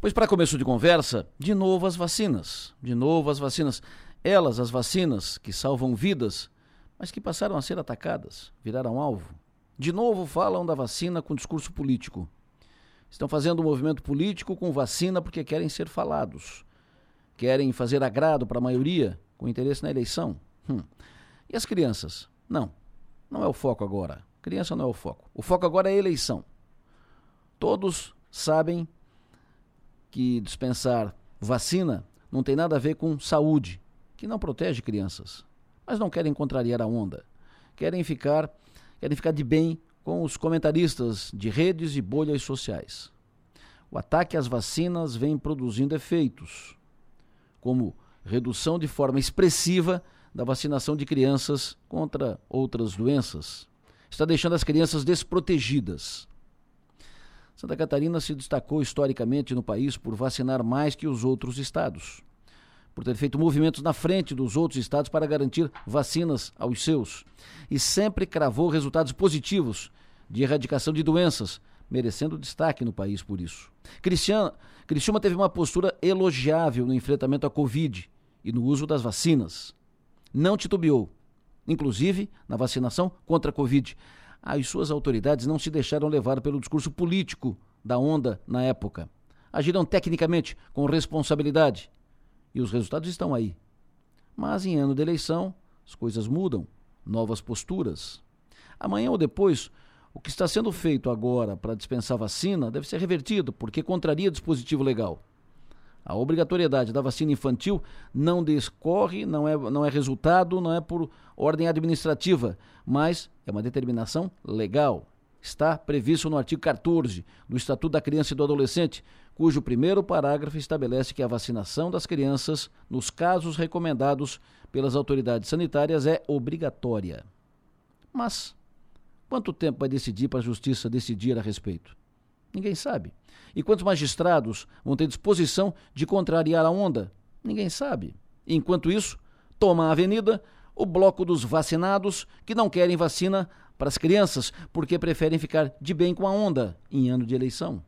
Pois, para começo de conversa, de novo as vacinas. De novo as vacinas. Elas, as vacinas que salvam vidas, mas que passaram a ser atacadas, viraram alvo. De novo falam da vacina com discurso político. Estão fazendo um movimento político com vacina porque querem ser falados. Querem fazer agrado para a maioria com interesse na eleição. Hum. E as crianças? Não, não é o foco agora. Criança não é o foco. O foco agora é a eleição. Todos sabem que dispensar vacina não tem nada a ver com saúde, que não protege crianças. Mas não querem contrariar a onda. Querem ficar, querem ficar de bem com os comentaristas de redes e bolhas sociais. O ataque às vacinas vem produzindo efeitos, como redução de forma expressiva da vacinação de crianças contra outras doenças. Está deixando as crianças desprotegidas. Santa Catarina se destacou historicamente no país por vacinar mais que os outros estados, por ter feito movimentos na frente dos outros estados para garantir vacinas aos seus, e sempre cravou resultados positivos de erradicação de doenças, merecendo destaque no país por isso. Criciúma teve uma postura elogiável no enfrentamento à Covid e no uso das vacinas. Não titubeou, inclusive na vacinação contra a Covid as suas autoridades não se deixaram levar pelo discurso político da onda na época. Agiram tecnicamente, com responsabilidade. E os resultados estão aí. Mas em ano de eleição, as coisas mudam, novas posturas. Amanhã ou depois, o que está sendo feito agora para dispensar vacina deve ser revertido, porque contraria dispositivo legal. A obrigatoriedade da vacina infantil não descorre, não é, não é resultado, não é por ordem administrativa, mas é uma determinação legal. Está previsto no artigo 14 do Estatuto da Criança e do Adolescente, cujo primeiro parágrafo estabelece que a vacinação das crianças, nos casos recomendados pelas autoridades sanitárias, é obrigatória. Mas quanto tempo vai decidir para a Justiça decidir a respeito? Ninguém sabe. E quantos magistrados vão ter disposição de contrariar a onda? Ninguém sabe. Enquanto isso, toma a avenida o bloco dos vacinados que não querem vacina para as crianças porque preferem ficar de bem com a onda em ano de eleição.